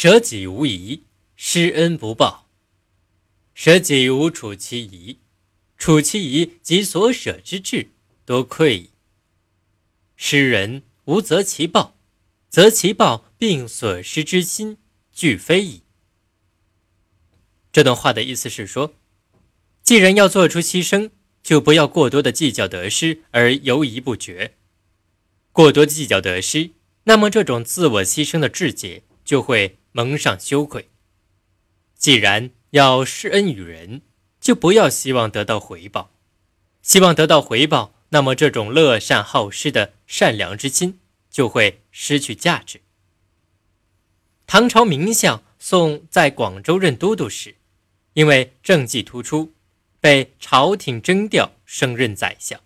舍己无疑，施恩不报。舍己无处其宜，处其宜即所舍之志，多愧矣。施人无则其报，则其报并所施之心，俱非矣。这段话的意思是说，既然要做出牺牲，就不要过多的计较得失而犹疑不决。过多计较得失，那么这种自我牺牲的志节就会蒙上羞愧。既然要施恩于人，就不要希望得到回报。希望得到回报，那么这种乐善好施的善良之心就会失去价值。唐朝名相宋在广州任都督时，因为政绩突出，被朝廷征调升任宰相。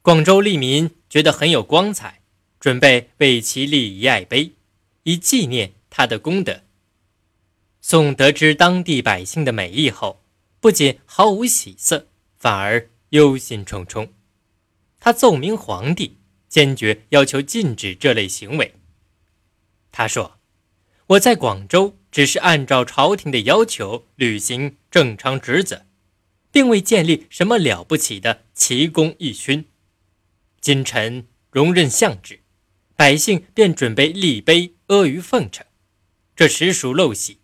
广州利民觉得很有光彩，准备为其立遗爱碑，以纪念他的功德。宋得知当地百姓的美意后，不仅毫无喜色，反而忧心忡忡。他奏明皇帝，坚决要求禁止这类行为。他说：“我在广州只是按照朝廷的要求履行正常职责，并未建立什么了不起的奇功异勋。”今臣荣任相职，百姓便准备立碑阿谀奉承，这实属陋习，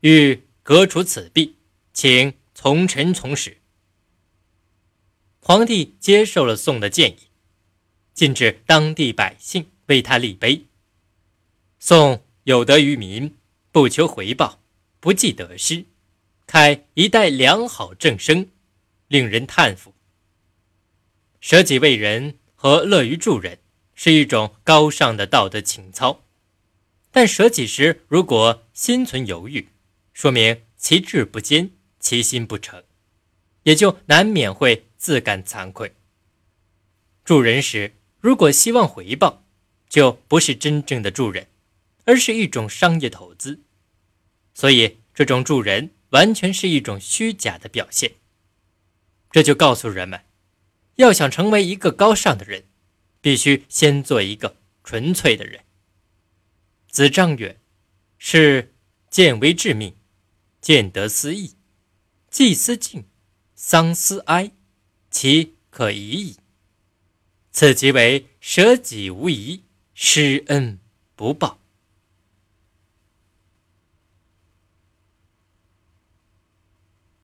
欲革除此弊，请从臣从实。皇帝接受了宋的建议，禁止当地百姓为他立碑。宋有德于民，不求回报，不计得失，开一代良好政生，令人叹服。舍己为人和乐于助人是一种高尚的道德情操，但舍己时如果心存犹豫，说明其志不坚，其心不诚，也就难免会自感惭愧。助人时如果希望回报，就不是真正的助人，而是一种商业投资，所以这种助人完全是一种虚假的表现。这就告诉人们。要想成为一个高尚的人，必须先做一个纯粹的人。子张曰：“是见微致命，见得思义，祭思敬，丧思哀，其可已矣。此即为舍己无疑，施恩不报。”